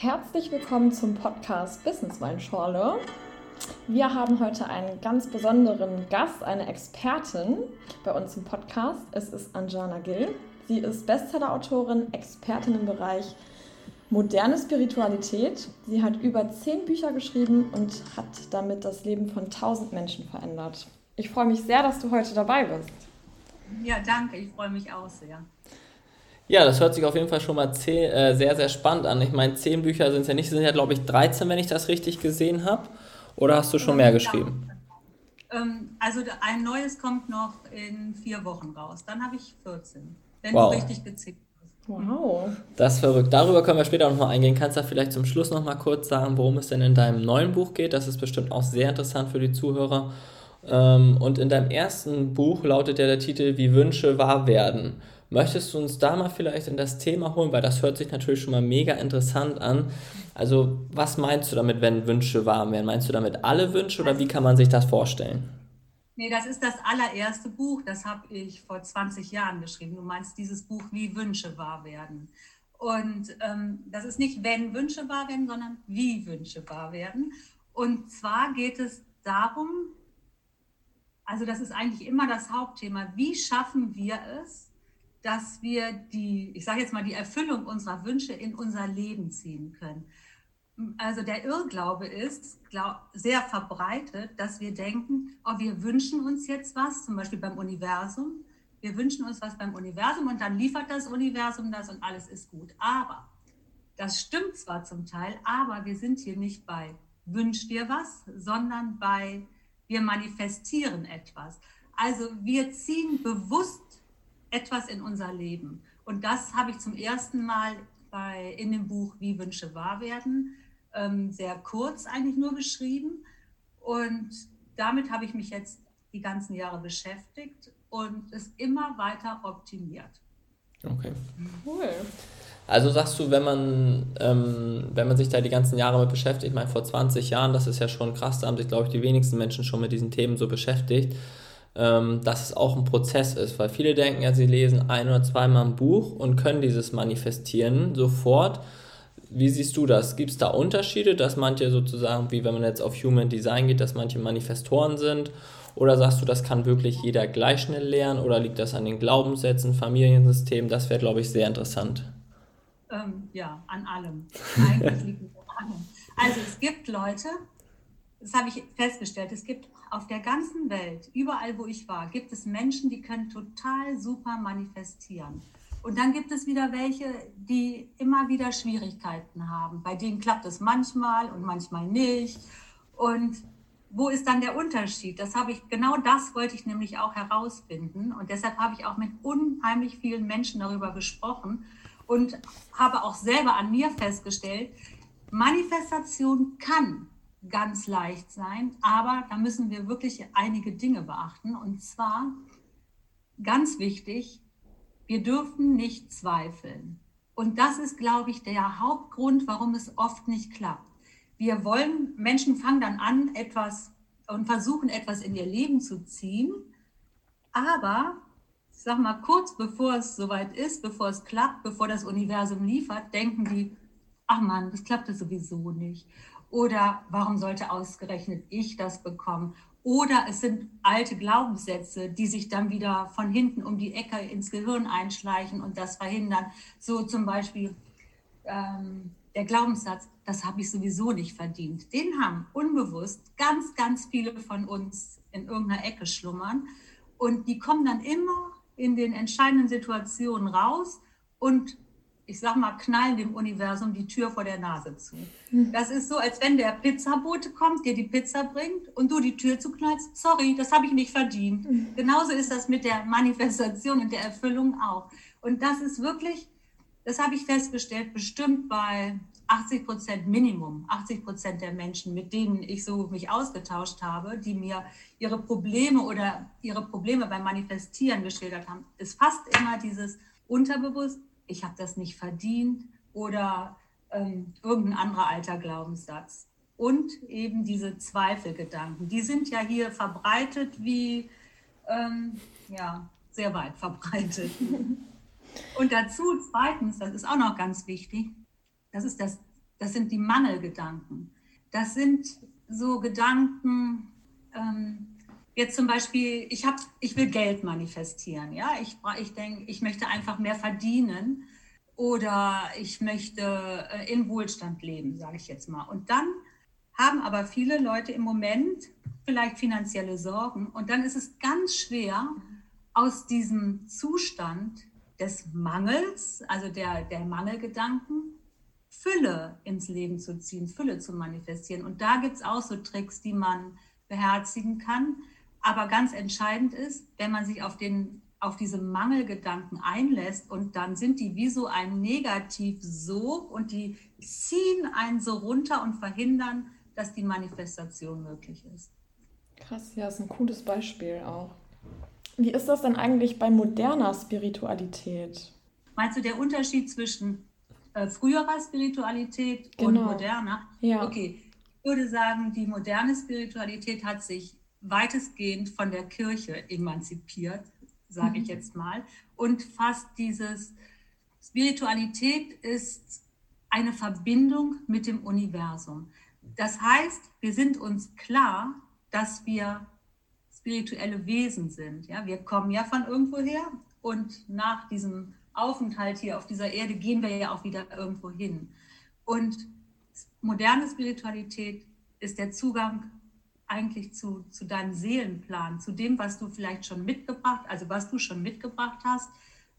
Herzlich willkommen zum Podcast Business Weinschorle. Wir haben heute einen ganz besonderen Gast, eine Expertin bei uns im Podcast. Es ist Anjana Gill. Sie ist Bestseller-Autorin, Expertin im Bereich moderne Spiritualität. Sie hat über zehn Bücher geschrieben und hat damit das Leben von tausend Menschen verändert. Ich freue mich sehr, dass du heute dabei bist. Ja, danke. Ich freue mich auch sehr. Ja, das hört sich auf jeden Fall schon mal zehn, äh, sehr, sehr spannend an. Ich meine, zehn Bücher sind es ja nicht, sind ja, glaube ich, 13, wenn ich das richtig gesehen habe. Oder hast du schon mehr geschrieben? Ähm, also ein neues kommt noch in vier Wochen raus. Dann habe ich 14, wenn wow. du richtig gezählt Wow. Das ist verrückt. Darüber können wir später nochmal eingehen. Kannst du vielleicht zum Schluss nochmal kurz sagen, worum es denn in deinem neuen Buch geht? Das ist bestimmt auch sehr interessant für die Zuhörer. Ähm, und in deinem ersten Buch lautet ja der Titel Wie Wünsche wahr werden. Möchtest du uns da mal vielleicht in das Thema holen, weil das hört sich natürlich schon mal mega interessant an. Also, was meinst du damit, wenn Wünsche wahr werden? Meinst du damit alle Wünsche oder wie kann man sich das vorstellen? Nee, das ist das allererste Buch, das habe ich vor 20 Jahren geschrieben. Du meinst dieses Buch, wie Wünsche wahr werden. Und ähm, das ist nicht, wenn Wünsche wahr werden, sondern wie Wünsche wahr werden. Und zwar geht es darum, also das ist eigentlich immer das Hauptthema, wie schaffen wir es, dass wir die, ich sage jetzt mal, die Erfüllung unserer Wünsche in unser Leben ziehen können also der Irrglaube ist glaub, sehr verbreitet, dass wir denken, oh, wir wünschen uns jetzt was, zum Beispiel beim Universum. Wir wünschen uns was beim Universum und dann liefert das Universum das und alles ist gut. Aber das stimmt zwar zum Teil, aber wir sind hier nicht bei wünsch dir was, sondern bei wir manifestieren etwas. Also wir ziehen bewusst etwas in unser Leben. Und das habe ich zum ersten Mal bei, in dem Buch Wie Wünsche wahr werden ähm, sehr kurz eigentlich nur geschrieben. Und damit habe ich mich jetzt die ganzen Jahre beschäftigt und es immer weiter optimiert. Okay. Cool. Also sagst du, wenn man, ähm, wenn man sich da die ganzen Jahre mit beschäftigt, ich meine vor 20 Jahren, das ist ja schon krass, da haben sich, glaube ich, die wenigsten Menschen schon mit diesen Themen so beschäftigt, ähm, dass es auch ein Prozess ist, weil viele denken ja, sie lesen ein oder zweimal ein Buch und können dieses manifestieren sofort wie siehst du das? Gibt es da Unterschiede, dass manche sozusagen, wie wenn man jetzt auf Human Design geht, dass manche Manifestoren sind? Oder sagst du, das kann wirklich jeder gleich schnell lernen? Oder liegt das an den Glaubenssätzen, Familiensystemen? Das wäre, glaube ich, sehr interessant. Ähm, ja, an allem. Eigentlich liegt es an allem. Also es gibt Leute, das habe ich festgestellt, es gibt auf der ganzen Welt, überall wo ich war, gibt es Menschen, die können total super manifestieren. Und dann gibt es wieder welche, die immer wieder Schwierigkeiten haben. Bei denen klappt es manchmal und manchmal nicht. Und wo ist dann der Unterschied? Das habe ich, genau das wollte ich nämlich auch herausfinden. Und deshalb habe ich auch mit unheimlich vielen Menschen darüber gesprochen und habe auch selber an mir festgestellt, Manifestation kann ganz leicht sein, aber da müssen wir wirklich einige Dinge beachten. Und zwar ganz wichtig, wir dürfen nicht zweifeln. Und das ist, glaube ich, der Hauptgrund, warum es oft nicht klappt. Wir wollen, Menschen fangen dann an, etwas und versuchen etwas in ihr Leben zu ziehen, aber ich sag mal, kurz bevor es soweit ist, bevor es klappt, bevor das Universum liefert, denken die, ach Mann, das klappt sowieso nicht. Oder warum sollte ausgerechnet ich das bekommen? Oder es sind alte Glaubenssätze, die sich dann wieder von hinten um die Ecke ins Gehirn einschleichen und das verhindern. So zum Beispiel ähm, der Glaubenssatz, das habe ich sowieso nicht verdient. Den haben unbewusst ganz, ganz viele von uns in irgendeiner Ecke schlummern. Und die kommen dann immer in den entscheidenden Situationen raus und ich sag mal, knallen dem Universum die Tür vor der Nase zu. Hm. Das ist so, als wenn der Pizzabote kommt, dir die Pizza bringt und du die Tür zuknallst. Sorry, das habe ich nicht verdient. Mhm. Genauso ist das mit der Manifestation und der Erfüllung auch. Und das ist wirklich, das habe ich festgestellt, bestimmt bei 80 Prozent Minimum, 80 Prozent der Menschen, mit denen ich so mich ausgetauscht habe, die mir ihre Probleme oder ihre Probleme beim Manifestieren geschildert haben, ist fast immer dieses unterbewusst, ich habe das nicht verdient oder ähm, irgendein anderer alter Glaubenssatz. Und eben diese Zweifelgedanken, die sind ja hier verbreitet wie, ähm, ja, sehr weit verbreitet. Und dazu zweitens, das ist auch noch ganz wichtig, das ist das Das sind die Mangelgedanken. Das sind so Gedanken, ähm, jetzt zum Beispiel, ich, hab, ich will Geld manifestieren. Ja? Ich, ich denke, ich möchte einfach mehr verdienen oder ich möchte äh, in Wohlstand leben, sage ich jetzt mal. Und dann haben aber viele Leute im Moment vielleicht finanzielle Sorgen und dann ist es ganz schwer, aus diesem Zustand des Mangels, also der, der Mangelgedanken, Fülle ins Leben zu ziehen, Fülle zu manifestieren. Und da gibt es auch so Tricks, die man beherzigen kann. Aber ganz entscheidend ist, wenn man sich auf, den, auf diese Mangelgedanken einlässt und dann sind die wie so ein Negativsog und die ziehen einen so runter und verhindern, dass die Manifestation möglich ist. Krass, ja, ist ein cooles Beispiel auch. Wie ist das denn eigentlich bei moderner Spiritualität? Meinst du der Unterschied zwischen äh, früherer Spiritualität genau. und moderner? Ja. Okay, ich würde sagen, die moderne Spiritualität hat sich weitestgehend von der Kirche emanzipiert, sage mhm. ich jetzt mal, und fast dieses Spiritualität ist eine Verbindung mit dem Universum. Das heißt, wir sind uns klar, dass wir spirituelle Wesen sind. Ja, wir kommen ja von irgendwoher und nach diesem Aufenthalt hier auf dieser Erde gehen wir ja auch wieder irgendwo hin. Und moderne Spiritualität ist der Zugang eigentlich zu, zu deinem Seelenplan, zu dem, was du vielleicht schon mitgebracht, also was du schon mitgebracht hast,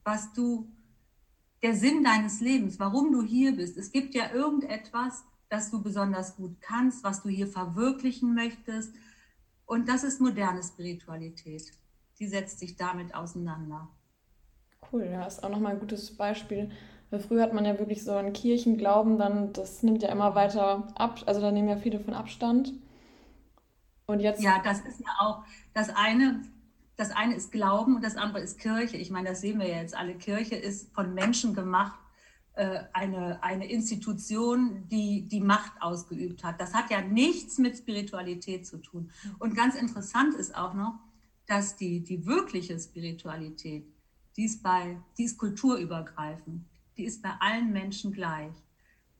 was du, der Sinn deines Lebens, warum du hier bist. Es gibt ja irgendetwas, das du besonders gut kannst, was du hier verwirklichen möchtest. Und das ist moderne Spiritualität. Die setzt sich damit auseinander. Cool, ja, ist auch nochmal ein gutes Beispiel. Weil früher hat man ja wirklich so einen Kirchenglauben, dann das nimmt ja immer weiter ab, also da nehmen ja viele von Abstand. Und jetzt. Ja, das ist ja auch das eine. Das eine ist Glauben und das andere ist Kirche. Ich meine, das sehen wir ja jetzt alle. Kirche ist von Menschen gemacht, äh, eine, eine Institution, die die Macht ausgeübt hat. Das hat ja nichts mit Spiritualität zu tun. Und ganz interessant ist auch noch, dass die, die wirkliche Spiritualität, die ist, bei, die ist kulturübergreifend, die ist bei allen Menschen gleich.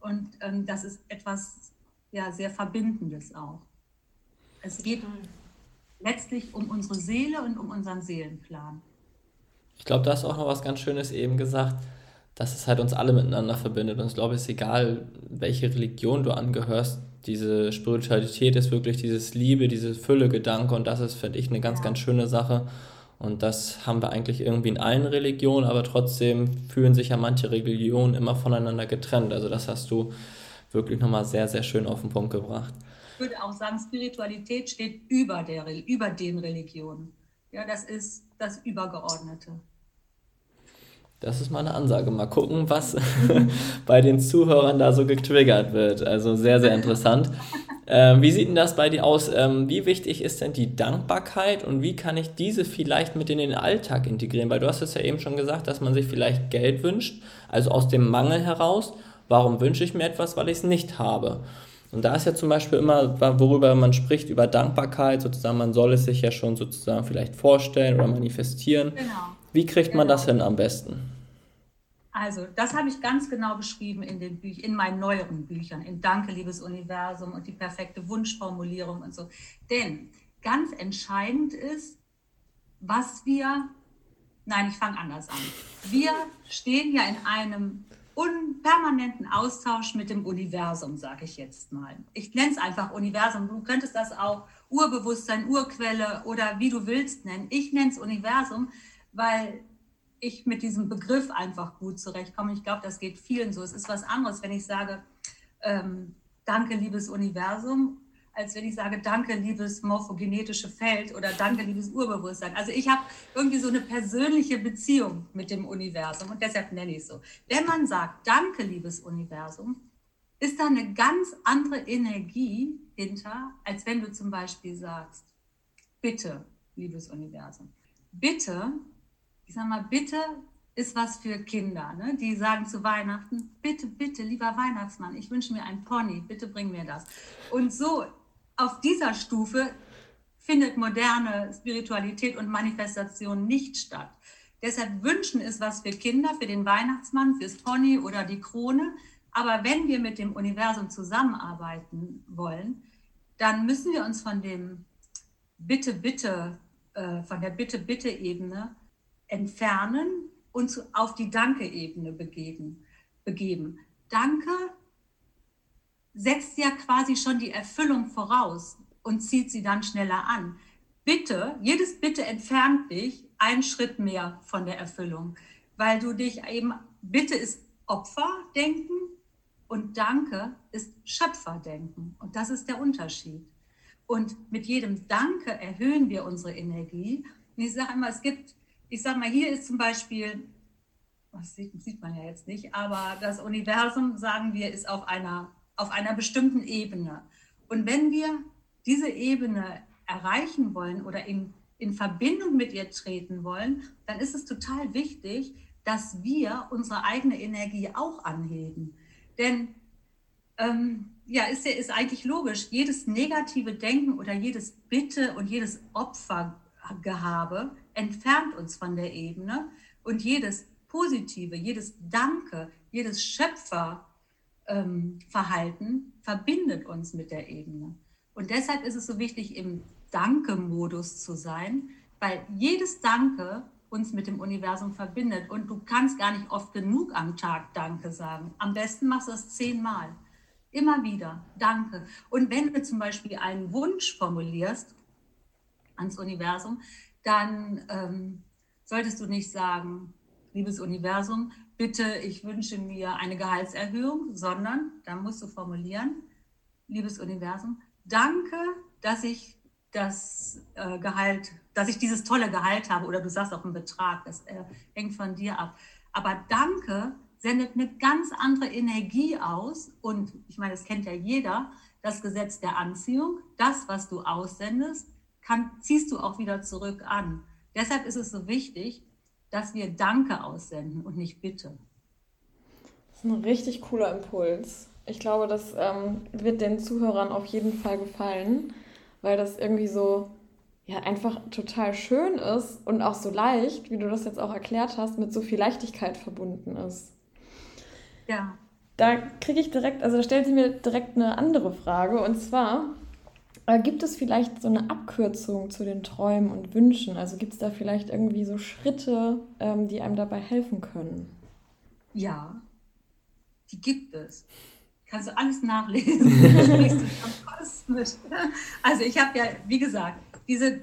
Und ähm, das ist etwas ja, sehr Verbindendes auch. Es geht letztlich um unsere Seele und um unseren Seelenplan. Ich glaube, da hast auch noch was ganz Schönes eben gesagt, dass es halt uns alle miteinander verbindet. Und ich glaube, es ist egal, welche Religion du angehörst, diese Spiritualität ist wirklich dieses Liebe, diese Fülle-Gedanke und das ist, finde ich, eine ganz, ja. ganz schöne Sache. Und das haben wir eigentlich irgendwie in allen Religionen, aber trotzdem fühlen sich ja manche Religionen immer voneinander getrennt. Also das hast du wirklich nochmal sehr, sehr schön auf den Punkt gebracht würde auch sagen, Spiritualität steht über, der, über den Religionen. Ja, das ist das Übergeordnete. Das ist mal eine Ansage. Mal gucken, was bei den Zuhörern da so getriggert wird. Also sehr, sehr interessant. Ähm, wie sieht denn das bei dir aus? Ähm, wie wichtig ist denn die Dankbarkeit und wie kann ich diese vielleicht mit in den Alltag integrieren? Weil du hast es ja eben schon gesagt, dass man sich vielleicht Geld wünscht, also aus dem Mangel heraus. Warum wünsche ich mir etwas, weil ich es nicht habe? Und da ist ja zum Beispiel immer, worüber man spricht, über Dankbarkeit, sozusagen, man soll es sich ja schon sozusagen vielleicht vorstellen oder manifestieren. Genau. Wie kriegt man das genau. hin am besten? Also, das habe ich ganz genau beschrieben in, den Büch in meinen neueren Büchern, in Danke, liebes Universum und die perfekte Wunschformulierung und so. Denn ganz entscheidend ist, was wir, nein, ich fange anders an. Wir stehen ja in einem permanenten Austausch mit dem Universum, sage ich jetzt mal. Ich nenne es einfach Universum. Du könntest das auch Urbewusstsein, Urquelle oder wie du willst nennen. Ich nenne es Universum, weil ich mit diesem Begriff einfach gut zurechtkomme. Ich glaube, das geht vielen so. Es ist was anderes, wenn ich sage, ähm, danke, liebes Universum als wenn ich sage, danke, liebes morphogenetische Feld oder danke, liebes Urbewusstsein. Also ich habe irgendwie so eine persönliche Beziehung mit dem Universum und deshalb nenne ich es so. Wenn man sagt, danke, liebes Universum, ist da eine ganz andere Energie hinter, als wenn du zum Beispiel sagst, bitte, liebes Universum. Bitte, ich sage mal, bitte ist was für Kinder, ne? die sagen zu Weihnachten, bitte, bitte, lieber Weihnachtsmann, ich wünsche mir ein Pony, bitte bring mir das. Und so auf dieser Stufe findet moderne Spiritualität und Manifestation nicht statt. Deshalb wünschen ist was für Kinder, für den Weihnachtsmann, fürs Pony oder die Krone. Aber wenn wir mit dem Universum zusammenarbeiten wollen, dann müssen wir uns von dem Bitte, Bitte, äh, von der Bitte, Bitte-Ebene entfernen und zu, auf die Danke-Ebene begeben, begeben. Danke setzt ja quasi schon die Erfüllung voraus und zieht sie dann schneller an. Bitte, jedes Bitte entfernt dich einen Schritt mehr von der Erfüllung, weil du dich eben, Bitte ist Opferdenken und Danke ist Schöpferdenken. Und das ist der Unterschied. Und mit jedem Danke erhöhen wir unsere Energie. Und ich sage immer, es gibt, ich sage mal, hier ist zum Beispiel, das sieht, sieht man ja jetzt nicht, aber das Universum, sagen wir, ist auf einer, auf einer bestimmten Ebene. Und wenn wir diese Ebene erreichen wollen oder in, in Verbindung mit ihr treten wollen, dann ist es total wichtig, dass wir unsere eigene Energie auch anheben. Denn ähm, ja, ist, ist eigentlich logisch, jedes negative Denken oder jedes Bitte und jedes Opfergehabe entfernt uns von der Ebene und jedes Positive, jedes Danke, jedes Schöpferverhalten ähm, verbindet uns mit der Ebene. Und deshalb ist es so wichtig, im Danke-Modus zu sein, weil jedes Danke uns mit dem Universum verbindet. Und du kannst gar nicht oft genug am Tag Danke sagen. Am besten machst du es zehnmal. Immer wieder. Danke. Und wenn du zum Beispiel einen Wunsch formulierst ans Universum, dann ähm, solltest du nicht sagen, liebes Universum, bitte, ich wünsche mir eine Gehaltserhöhung, sondern dann musst du formulieren, liebes Universum, danke, dass ich das äh, Gehalt, dass ich dieses tolle Gehalt habe oder du sagst auch einen Betrag, das äh, hängt von dir ab. Aber danke sendet eine ganz andere Energie aus und ich meine, das kennt ja jeder, das Gesetz der Anziehung, das, was du aussendest, kann, ziehst du auch wieder zurück an. Deshalb ist es so wichtig, dass wir Danke aussenden und nicht Bitte. Das ist ein richtig cooler Impuls. Ich glaube, das ähm, wird den Zuhörern auf jeden Fall gefallen weil das irgendwie so ja einfach total schön ist und auch so leicht, wie du das jetzt auch erklärt hast, mit so viel Leichtigkeit verbunden ist. Ja. Da kriege ich direkt, also da stellt sie mir direkt eine andere Frage und zwar, gibt es vielleicht so eine Abkürzung zu den Träumen und Wünschen? Also gibt es da vielleicht irgendwie so Schritte, ähm, die einem dabei helfen können? Ja, die gibt es kannst du alles nachlesen. also ich habe ja, wie gesagt, diese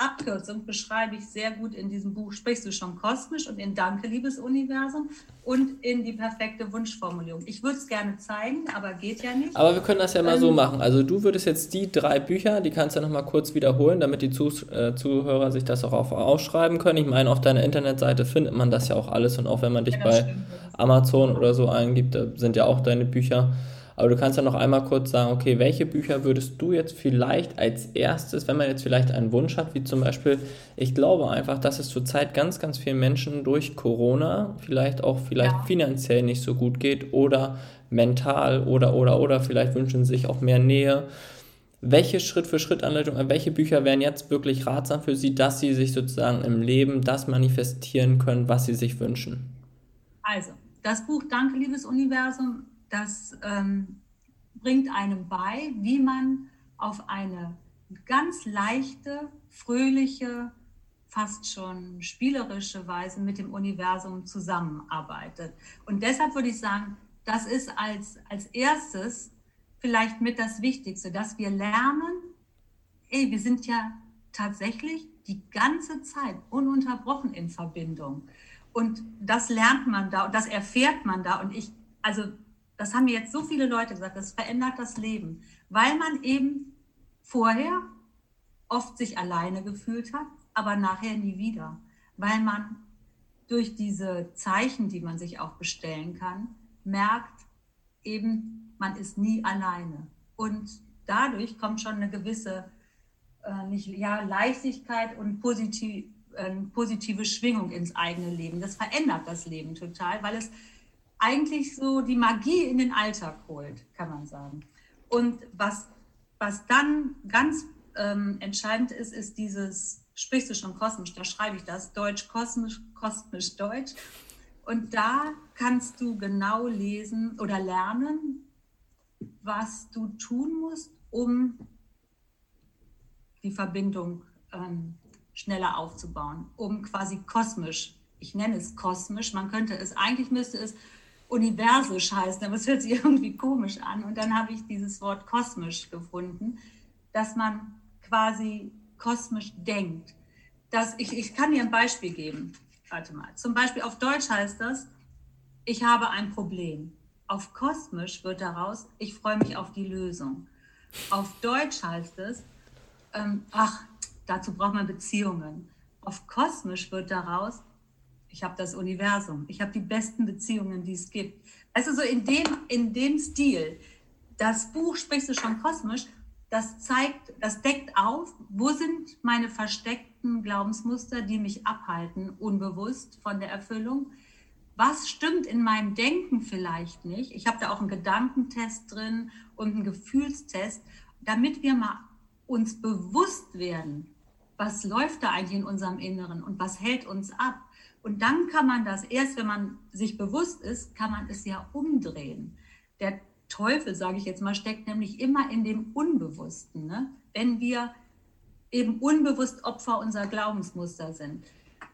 Abkürzung beschreibe ich sehr gut in diesem Buch Sprichst du schon kosmisch und in Danke, liebes Universum und in die perfekte Wunschformulierung. Ich würde es gerne zeigen, aber geht ja nicht. Aber wir können das ja mal ähm, so machen. Also du würdest jetzt die drei Bücher, die kannst du noch mal kurz wiederholen, damit die Zuh äh, Zuhörer sich das auch auf, aufschreiben können. Ich meine, auf deiner Internetseite findet man das ja auch alles und auch wenn man dich ja, bei. Amazon oder so eingibt, da sind ja auch deine Bücher. Aber du kannst ja noch einmal kurz sagen, okay, welche Bücher würdest du jetzt vielleicht als erstes, wenn man jetzt vielleicht einen Wunsch hat, wie zum Beispiel, ich glaube einfach, dass es zurzeit ganz, ganz vielen Menschen durch Corona vielleicht auch vielleicht ja. finanziell nicht so gut geht oder mental oder oder oder vielleicht wünschen sie sich auch mehr Nähe. Welche Schritt für Schritt Anleitung, welche Bücher wären jetzt wirklich ratsam für Sie, dass Sie sich sozusagen im Leben das manifestieren können, was Sie sich wünschen? Also, das Buch Danke, liebes Universum das ähm, bringt einem bei, wie man auf eine ganz leichte, fröhliche, fast schon spielerische Weise mit dem Universum zusammenarbeitet. Und deshalb würde ich sagen, das ist als, als erstes vielleicht mit das Wichtigste, dass wir lernen, ey, wir sind ja tatsächlich die ganze Zeit ununterbrochen in Verbindung. Und das lernt man da und das erfährt man da. Und ich, also das haben mir jetzt so viele Leute gesagt, das verändert das Leben, weil man eben vorher oft sich alleine gefühlt hat, aber nachher nie wieder, weil man durch diese Zeichen, die man sich auch bestellen kann, merkt eben, man ist nie alleine. Und dadurch kommt schon eine gewisse äh, nicht, ja, Leichtigkeit und positiv, äh, positive Schwingung ins eigene Leben. Das verändert das Leben total, weil es eigentlich so die Magie in den Alltag holt, kann man sagen. Und was, was dann ganz ähm, entscheidend ist, ist dieses, sprichst du schon kosmisch, da schreibe ich das, Deutsch kosmisch, kosmisch Deutsch. Und da kannst du genau lesen oder lernen, was du tun musst, um die Verbindung ähm, schneller aufzubauen, um quasi kosmisch, ich nenne es kosmisch, man könnte es, eigentlich müsste es universisch heißen, aber es hört sich irgendwie komisch an. Und dann habe ich dieses Wort kosmisch gefunden, dass man quasi kosmisch denkt. Dass ich, ich kann dir ein Beispiel geben. Warte mal. Zum Beispiel auf Deutsch heißt das, ich habe ein Problem. Auf kosmisch wird daraus, ich freue mich auf die Lösung. Auf Deutsch heißt es, ähm, ach, dazu braucht man Beziehungen. Auf kosmisch wird daraus, ich habe das Universum, ich habe die besten Beziehungen, die es gibt. Also so in dem, in dem Stil. Das Buch sprichst du schon kosmisch, das zeigt, das deckt auf, wo sind meine versteckten Glaubensmuster, die mich abhalten, unbewusst von der Erfüllung. Was stimmt in meinem Denken vielleicht nicht? Ich habe da auch einen Gedankentest drin und einen Gefühlstest, damit wir mal uns bewusst werden, was läuft da eigentlich in unserem Inneren und was hält uns ab. Und dann kann man das, erst wenn man sich bewusst ist, kann man es ja umdrehen. Der Teufel, sage ich jetzt mal, steckt nämlich immer in dem Unbewussten. Ne? Wenn wir eben unbewusst Opfer unserer Glaubensmuster sind.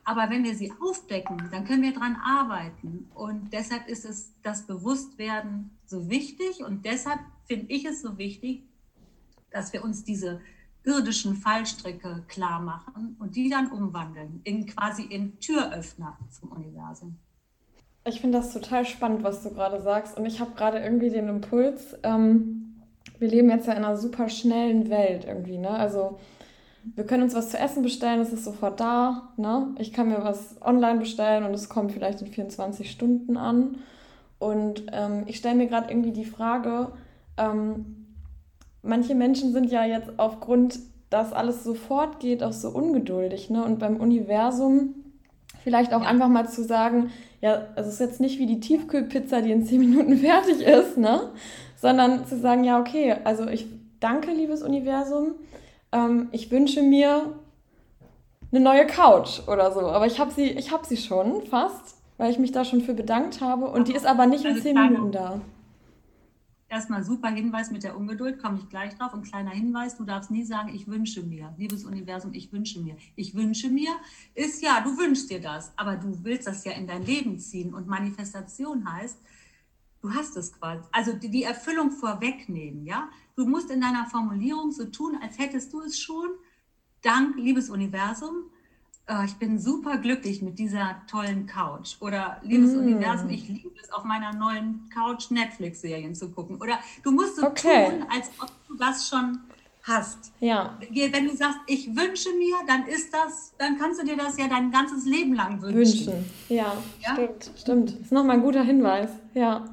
Aber wenn wir sie aufdecken, dann können wir daran arbeiten. Und deshalb ist es das Bewusstwerden so wichtig. Und deshalb finde ich es so wichtig, dass wir uns diese irdischen Fallstricke klar machen und die dann umwandeln in quasi in Türöffner zum Universum. Ich finde das total spannend, was du gerade sagst. Und ich habe gerade irgendwie den Impuls, ähm, wir leben jetzt ja in einer super schnellen Welt irgendwie, ne? Also wir können uns was zu essen bestellen, es ist sofort da, ne? Ich kann mir was online bestellen und es kommt vielleicht in 24 Stunden an. Und ähm, ich stelle mir gerade irgendwie die Frage, ähm, manche Menschen sind ja jetzt aufgrund, dass alles sofort geht, auch so ungeduldig. Ne? Und beim Universum vielleicht auch ja. einfach mal zu sagen, ja, es ist jetzt nicht wie die Tiefkühlpizza, die in zehn Minuten fertig ist, ne? sondern zu sagen, ja, okay, also ich danke, liebes Universum, ähm, ich wünsche mir eine neue Couch oder so, aber ich habe sie, hab sie schon fast, weil ich mich da schon für bedankt habe und die ist aber nicht in zehn Minuten da erstmal super Hinweis mit der Ungeduld, komme ich gleich drauf. Und kleiner Hinweis, du darfst nie sagen, ich wünsche mir. Liebes Universum, ich wünsche mir. Ich wünsche mir ist ja, du wünschst dir das, aber du willst das ja in dein Leben ziehen. Und Manifestation heißt, du hast es quasi. Also die Erfüllung vorwegnehmen, ja. Du musst in deiner Formulierung so tun, als hättest du es schon. Dank, liebes Universum, oh, ich bin super glücklich mit dieser tollen Couch. Oder liebes mm. Universum, ich liebe es, auf meiner neuen Couch Netflix-Serien zu gucken. Oder du musst so okay. tun, als ob du das schon hast. Ja. Wenn du sagst, ich wünsche mir, dann ist das, dann kannst du dir das ja dein ganzes Leben lang wünschen. Wünschen, ja, ja? stimmt, stimmt. Das ist nochmal ein guter Hinweis, ja.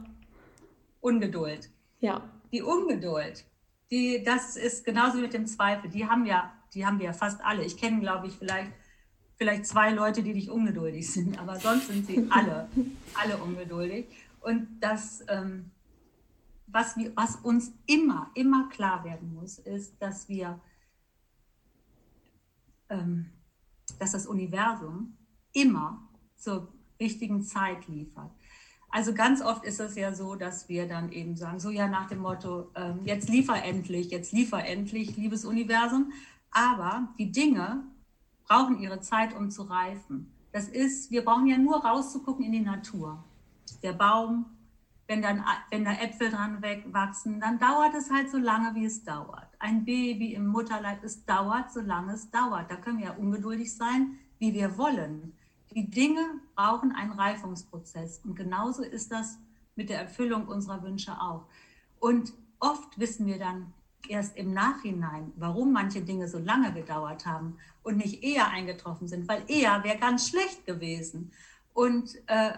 Ungeduld. Ja. Die Ungeduld, die, das ist genauso mit dem Zweifel. Die haben ja, die haben wir ja fast alle. Ich kenne, glaube ich, vielleicht vielleicht zwei Leute, die nicht ungeduldig sind, aber sonst sind sie alle, alle ungeduldig. Und das, ähm, was, wir, was uns immer, immer klar werden muss, ist, dass wir, ähm, dass das Universum immer zur richtigen Zeit liefert. Also ganz oft ist es ja so, dass wir dann eben sagen, so ja nach dem Motto, ähm, jetzt liefer endlich, jetzt liefer endlich, liebes Universum. Aber die Dinge, brauchen ihre Zeit, um zu reifen. Das ist, wir brauchen ja nur rauszugucken in die Natur. Der Baum, wenn, dann, wenn da Äpfel dran wachsen, dann dauert es halt so lange, wie es dauert. Ein Baby im Mutterleib, es dauert, solange es dauert. Da können wir ja ungeduldig sein, wie wir wollen. Die Dinge brauchen einen Reifungsprozess. Und genauso ist das mit der Erfüllung unserer Wünsche auch. Und oft wissen wir dann, erst im Nachhinein, warum manche Dinge so lange gedauert haben und nicht eher eingetroffen sind, weil eher wäre ganz schlecht gewesen. Und äh,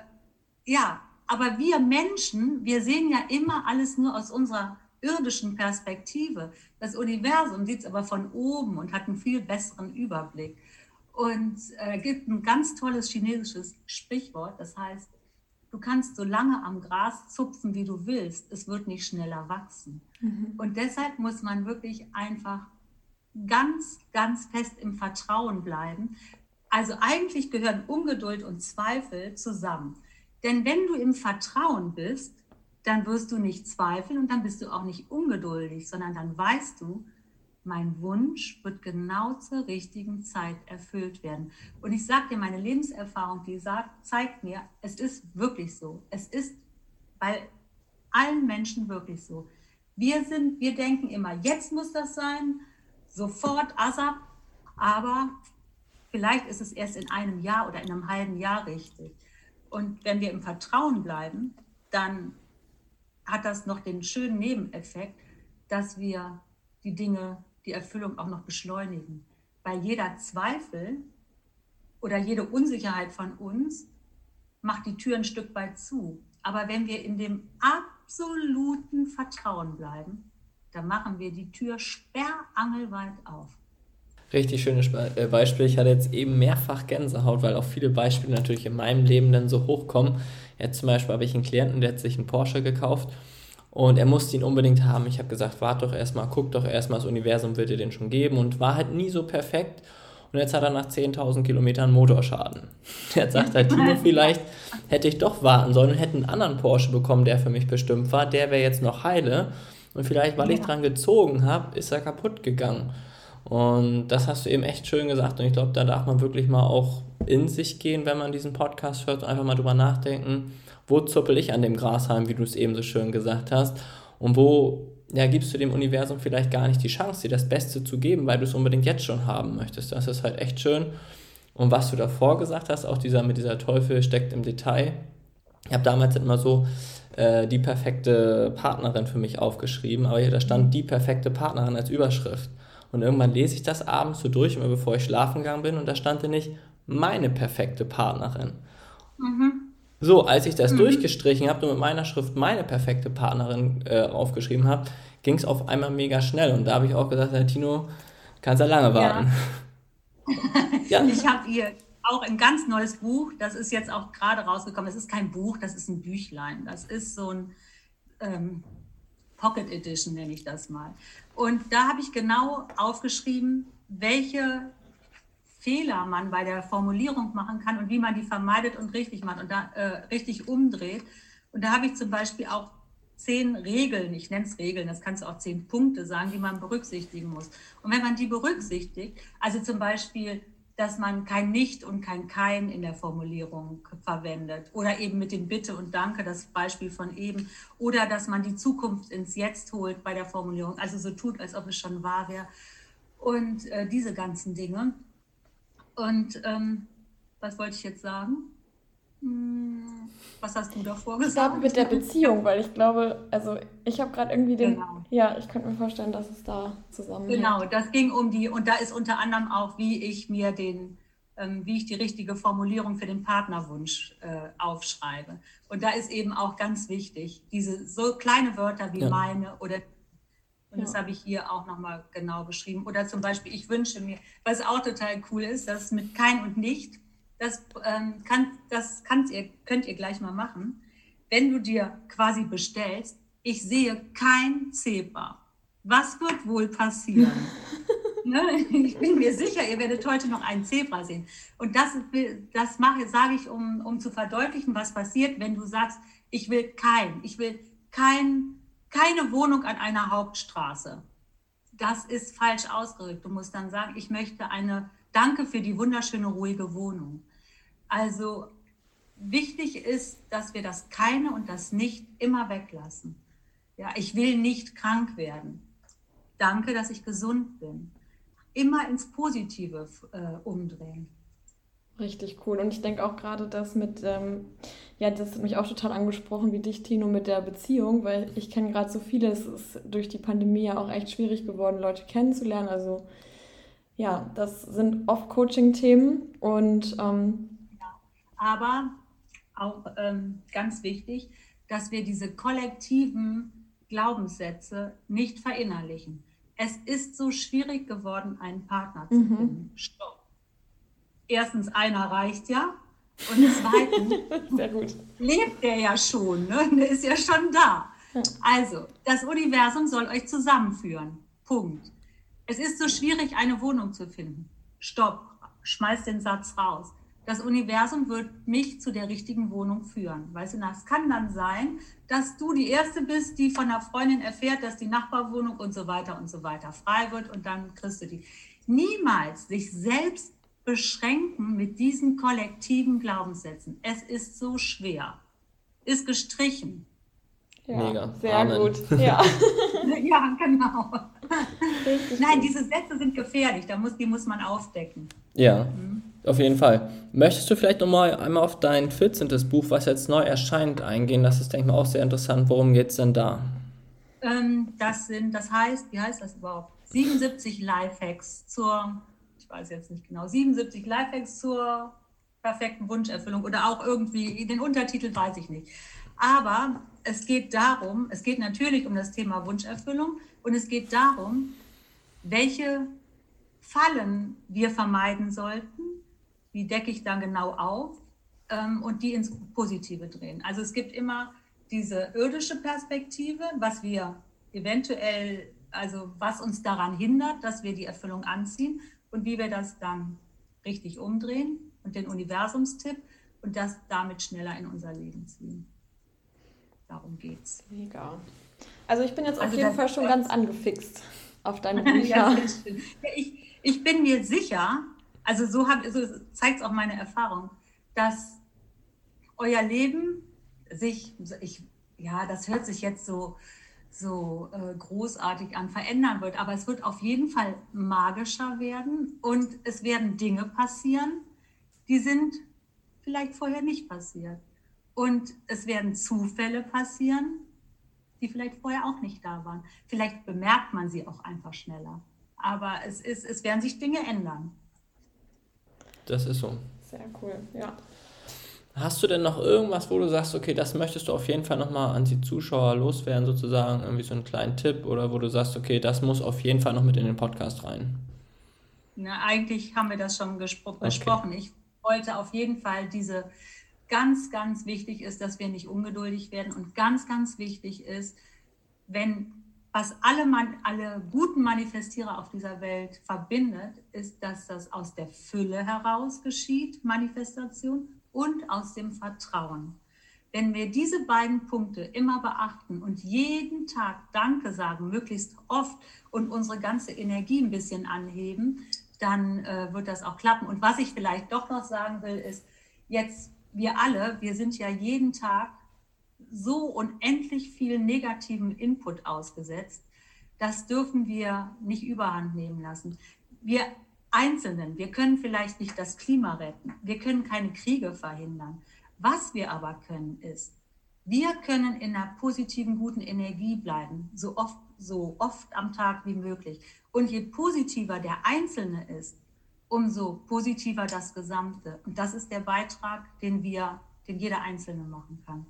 ja, aber wir Menschen, wir sehen ja immer alles nur aus unserer irdischen Perspektive. Das Universum sieht es aber von oben und hat einen viel besseren Überblick. Und äh, gibt ein ganz tolles chinesisches Sprichwort, das heißt, Du kannst so lange am Gras zupfen, wie du willst. Es wird nicht schneller wachsen. Mhm. Und deshalb muss man wirklich einfach ganz, ganz fest im Vertrauen bleiben. Also eigentlich gehören Ungeduld und Zweifel zusammen. Denn wenn du im Vertrauen bist, dann wirst du nicht zweifeln und dann bist du auch nicht ungeduldig, sondern dann weißt du, mein Wunsch wird genau zur richtigen Zeit erfüllt werden. Und ich sage dir, meine Lebenserfahrung, die sagt, zeigt mir, es ist wirklich so. Es ist bei allen Menschen wirklich so. Wir sind, wir denken immer, jetzt muss das sein, sofort, ASAP, aber vielleicht ist es erst in einem Jahr oder in einem halben Jahr richtig. Und wenn wir im Vertrauen bleiben, dann hat das noch den schönen Nebeneffekt, dass wir die Dinge die Erfüllung auch noch beschleunigen. Weil jeder Zweifel oder jede Unsicherheit von uns macht die Tür ein Stück weit zu. Aber wenn wir in dem absoluten Vertrauen bleiben, dann machen wir die Tür sperrangelweit auf. Richtig schönes äh, Beispiel. Ich hatte jetzt eben mehrfach Gänsehaut, weil auch viele Beispiele natürlich in meinem Leben dann so hochkommen. Jetzt zum Beispiel habe ich einen Klienten, der hat sich einen Porsche gekauft und er musste ihn unbedingt haben. Ich habe gesagt, warte doch erstmal, guck doch erstmal, das Universum wird dir den schon geben. Und war halt nie so perfekt. Und jetzt hat er nach 10.000 Kilometern Motorschaden. Jetzt sagt halt Timo, vielleicht hätte ich doch warten sollen und hätte einen anderen Porsche bekommen, der für mich bestimmt war. Der wäre jetzt noch heile. Und vielleicht, weil ich dran gezogen habe, ist er kaputt gegangen. Und das hast du eben echt schön gesagt. Und ich glaube, da darf man wirklich mal auch in sich gehen, wenn man diesen Podcast hört und einfach mal drüber nachdenken wo zuppel ich an dem Grashalm, wie du es eben so schön gesagt hast, und wo ja, gibst du dem Universum vielleicht gar nicht die Chance, dir das Beste zu geben, weil du es unbedingt jetzt schon haben möchtest. Das ist halt echt schön. Und was du davor gesagt hast, auch dieser mit dieser Teufel steckt im Detail. Ich habe damals immer so äh, die perfekte Partnerin für mich aufgeschrieben, aber hier da stand die perfekte Partnerin als Überschrift. Und irgendwann lese ich das abends so durch, immer bevor ich schlafen gegangen bin, und da stand da nicht meine perfekte Partnerin. Mhm. So, als ich das mhm. durchgestrichen habe und mit meiner Schrift meine perfekte Partnerin äh, aufgeschrieben habe, ging es auf einmal mega schnell. Und da habe ich auch gesagt, Herr Tino, kannst ja lange warten. Ja. ja. Ich habe hier auch ein ganz neues Buch, das ist jetzt auch gerade rausgekommen. Das ist kein Buch, das ist ein Büchlein. Das ist so ein ähm, Pocket Edition, nenne ich das mal. Und da habe ich genau aufgeschrieben, welche Fehler man bei der Formulierung machen kann und wie man die vermeidet und richtig macht und da äh, richtig umdreht. Und da habe ich zum Beispiel auch zehn Regeln, ich nenne es Regeln, das kannst du auch zehn Punkte sagen, die man berücksichtigen muss. Und wenn man die berücksichtigt, also zum Beispiel, dass man kein Nicht und kein Kein in der Formulierung verwendet oder eben mit dem Bitte und Danke, das Beispiel von eben, oder dass man die Zukunft ins Jetzt holt bei der Formulierung, also so tut, als ob es schon wahr wäre. Und äh, diese ganzen Dinge. Und ähm, was wollte ich jetzt sagen? Hm, was hast du davor gesagt? Ich glaube mit der Beziehung, weil ich glaube, also ich habe gerade irgendwie den, genau. ja, ich könnte mir vorstellen, dass es da zusammenhängt. Genau, das ging um die, und da ist unter anderem auch, wie ich mir den, ähm, wie ich die richtige Formulierung für den Partnerwunsch äh, aufschreibe. Und da ist eben auch ganz wichtig, diese so kleine Wörter wie ja. meine oder und ja. das habe ich hier auch nochmal genau beschrieben. Oder zum Beispiel, ich wünsche mir, was auch total cool ist, dass mit kein und nicht, das, ähm, kann, das ihr, könnt ihr gleich mal machen. Wenn du dir quasi bestellst, ich sehe kein Zebra. Was wird wohl passieren? ne? Ich bin mir sicher, ihr werdet heute noch ein Zebra sehen. Und das, das mache, sage ich, um, um zu verdeutlichen, was passiert, wenn du sagst, ich will kein, ich will kein keine Wohnung an einer Hauptstraße. Das ist falsch ausgedrückt. Du musst dann sagen, ich möchte eine, danke für die wunderschöne, ruhige Wohnung. Also wichtig ist, dass wir das keine und das nicht immer weglassen. Ja, ich will nicht krank werden. Danke, dass ich gesund bin. Immer ins Positive äh, umdrehen. Richtig cool. Und ich denke auch gerade das mit, ähm, ja, das hat mich auch total angesprochen, wie dich, Tino, mit der Beziehung, weil ich kenne gerade so viele, es ist durch die Pandemie ja auch echt schwierig geworden, Leute kennenzulernen. Also ja, das sind oft Coaching-Themen und ähm, ja, aber auch ähm, ganz wichtig, dass wir diese kollektiven Glaubenssätze nicht verinnerlichen. Es ist so schwierig geworden, einen Partner zu mhm. finden. Stopp erstens einer reicht ja und zweitens lebt der ja schon, ne? der ist ja schon da. Also, das Universum soll euch zusammenführen. Punkt. Es ist so schwierig, eine Wohnung zu finden. Stopp, schmeiß den Satz raus. das Universum wird mich zu der richtigen Wohnung führen. Weißt du, es kann dann sein, dass du die Erste bist, die von einer Freundin erfährt, dass die Nachbarwohnung und so weiter und so weiter frei wird und dann kriegst du die. Niemals sich selbst beschränken mit diesen kollektiven Glaubenssätzen. Es ist so schwer. Ist gestrichen. Ja, Mega. Sehr Amen. gut. Ja. ja, genau. Nein, diese Sätze sind gefährlich. Da muss, die muss man aufdecken. Ja. Mhm. Auf jeden Fall. Möchtest du vielleicht nochmal einmal auf dein 14. Buch, was jetzt neu erscheint, eingehen? Das ist, denke ich mal, auch sehr interessant. Worum geht es denn da? Ähm, das sind, das heißt, wie heißt das überhaupt? 77 Lifehacks zur, ich weiß jetzt nicht genau, 77 Lifehacks zur perfekten Wunscherfüllung oder auch irgendwie, den Untertitel weiß ich nicht. Aber es geht darum, es geht natürlich um das Thema Wunscherfüllung und es geht darum, welche Fallen wir vermeiden sollten, wie decke ich dann genau auf ähm, und die ins Positive drehen. Also es gibt immer diese irdische Perspektive, was wir eventuell, also was uns daran hindert, dass wir die Erfüllung anziehen und wie wir das dann richtig umdrehen und den Universumstipp und das damit schneller in unser Leben ziehen. Darum geht's. Mega. Also ich bin jetzt also auf jeden Fall schon ganz angefixt auf deine Bücher. ich, ich bin mir sicher, also so, so zeigt es auch meine Erfahrung, dass euer Leben sich, ich, ja, das hört sich jetzt so, so äh, großartig an, verändern wird, aber es wird auf jeden Fall magischer werden und es werden Dinge passieren, die sind vielleicht vorher nicht passiert. Und es werden Zufälle passieren, die vielleicht vorher auch nicht da waren. Vielleicht bemerkt man sie auch einfach schneller. Aber es, ist, es werden sich Dinge ändern. Das ist so. Sehr cool, ja. Hast du denn noch irgendwas, wo du sagst, okay, das möchtest du auf jeden Fall nochmal an die Zuschauer loswerden, sozusagen, irgendwie so einen kleinen Tipp oder wo du sagst, okay, das muss auf jeden Fall noch mit in den Podcast rein? Na, eigentlich haben wir das schon okay. besprochen. Ich wollte auf jeden Fall diese ganz, ganz wichtig ist, dass wir nicht ungeduldig werden und ganz, ganz wichtig ist, wenn was alle, man, alle guten Manifestierer auf dieser Welt verbindet, ist, dass das aus der Fülle heraus geschieht, Manifestation, und aus dem Vertrauen. Wenn wir diese beiden Punkte immer beachten und jeden Tag Danke sagen, möglichst oft und unsere ganze Energie ein bisschen anheben, dann äh, wird das auch klappen. Und was ich vielleicht doch noch sagen will, ist, jetzt wir alle, wir sind ja jeden Tag so unendlich viel negativen Input ausgesetzt, das dürfen wir nicht überhand nehmen lassen. Wir Einzelnen, wir können vielleicht nicht das Klima retten, wir können keine Kriege verhindern. Was wir aber können, ist, wir können in einer positiven, guten Energie bleiben, so oft, so oft am Tag wie möglich. Und je positiver der Einzelne ist, umso positiver das Gesamte. Und das ist der Beitrag, den wir, den jeder Einzelne machen kann.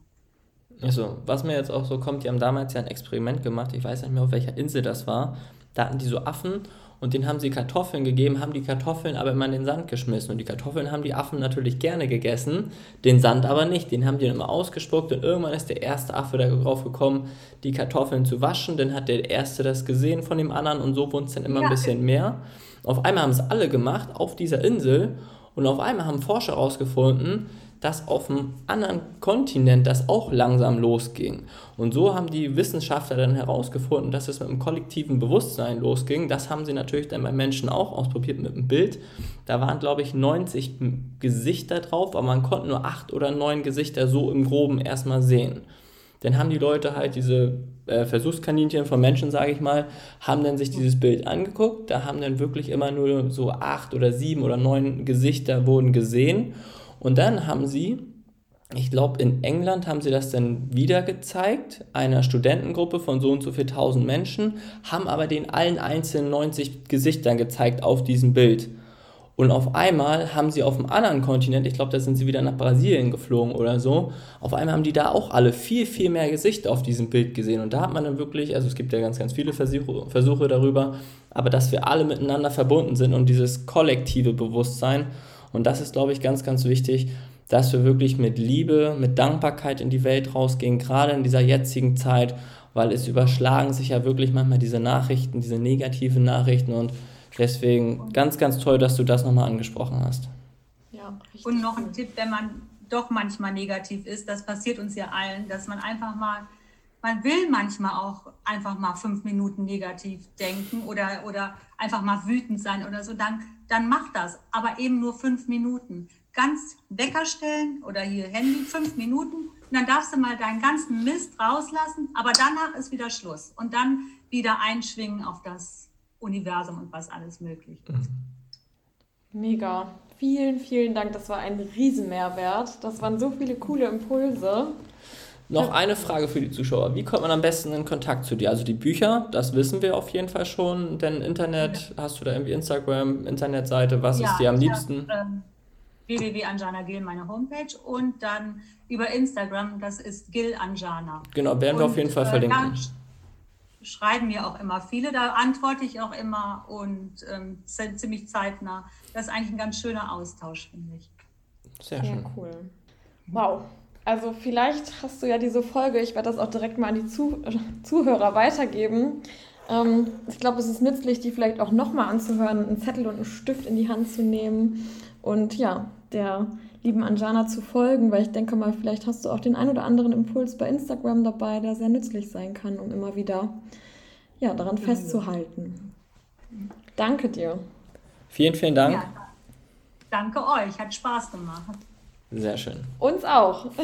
Also, was mir jetzt auch so kommt, die haben damals ja ein Experiment gemacht, ich weiß nicht mehr, auf welcher Insel das war. Da hatten die so Affen und denen haben sie Kartoffeln gegeben, haben die Kartoffeln aber immer in den Sand geschmissen. Und die Kartoffeln haben die Affen natürlich gerne gegessen, den Sand aber nicht. Den haben die dann immer ausgespuckt und irgendwann ist der erste Affe darauf gekommen, die Kartoffeln zu waschen. Dann hat der erste das gesehen von dem anderen und so wurde es dann immer ja. ein bisschen mehr. Auf einmal haben es alle gemacht auf dieser Insel und auf einmal haben Forscher herausgefunden, dass auf einem anderen Kontinent das auch langsam losging. Und so haben die Wissenschaftler dann herausgefunden, dass es mit einem kollektiven Bewusstsein losging. Das haben sie natürlich dann bei Menschen auch ausprobiert mit einem Bild. Da waren, glaube ich, 90 Gesichter drauf, aber man konnte nur acht oder neun Gesichter so im Groben erstmal sehen. Dann haben die Leute halt diese äh, Versuchskaninchen von Menschen, sage ich mal, haben dann sich dieses Bild angeguckt. Da haben dann wirklich immer nur so acht oder sieben oder neun Gesichter wurden gesehen. Und dann haben sie, ich glaube in England haben sie das dann wieder gezeigt, einer Studentengruppe von so und so viel tausend Menschen, haben aber den allen einzelnen 90 Gesichtern gezeigt auf diesem Bild. Und auf einmal haben sie auf einem anderen Kontinent, ich glaube, da sind sie wieder nach Brasilien geflogen oder so, auf einmal haben die da auch alle viel, viel mehr Gesichter auf diesem Bild gesehen. Und da hat man dann wirklich, also es gibt ja ganz, ganz viele Versuche, Versuche darüber, aber dass wir alle miteinander verbunden sind und dieses kollektive Bewusstsein. Und das ist, glaube ich, ganz, ganz wichtig, dass wir wirklich mit Liebe, mit Dankbarkeit in die Welt rausgehen, gerade in dieser jetzigen Zeit, weil es überschlagen sich ja wirklich manchmal diese Nachrichten, diese negativen Nachrichten und Deswegen ganz, ganz toll, dass du das nochmal angesprochen hast. Ja, Ja, Und noch ein Tipp, wenn man doch manchmal negativ ist, das passiert uns ja allen, dass man einfach mal, man will manchmal auch einfach mal fünf Minuten negativ denken oder, oder einfach mal wütend sein oder so, dann, dann mach das, aber eben nur fünf Minuten. Ganz Wecker stellen oder hier Handy, fünf Minuten und dann darfst du mal deinen ganzen Mist rauslassen, aber danach ist wieder Schluss und dann wieder einschwingen auf das Universum und was alles möglich ist. Mhm. Mega. Vielen, vielen Dank. Das war ein Riesenmehrwert. Das waren so viele coole Impulse. Noch eine Frage für die Zuschauer. Wie kommt man am besten in Kontakt zu dir? Also die Bücher, das wissen wir auf jeden Fall schon. Denn Internet, ja. hast du da irgendwie Instagram, Internetseite? Was ja, ist dir am liebsten? Hab, ähm, www.anjana Gil, meine Homepage. Und dann über Instagram, das ist Gil Anjana. Genau, werden wir auf jeden Fall äh, verlinken. Äh, schreiben mir auch immer viele, da antworte ich auch immer und ähm, ziemlich zeitnah. Das ist eigentlich ein ganz schöner Austausch, finde ich. Sehr, Sehr schön. cool. Wow. Also vielleicht hast du ja diese Folge, ich werde das auch direkt mal an die Zuh Zuhörer weitergeben. Ähm, ich glaube, es ist nützlich, die vielleicht auch nochmal anzuhören, einen Zettel und einen Stift in die Hand zu nehmen und ja, der lieben Anjana zu folgen, weil ich denke mal, vielleicht hast du auch den ein oder anderen Impuls bei Instagram dabei, der sehr nützlich sein kann, um immer wieder ja, daran festzuhalten. Danke dir. Vielen, vielen Dank. Ja, danke euch, hat Spaß gemacht. Sehr schön. Uns auch.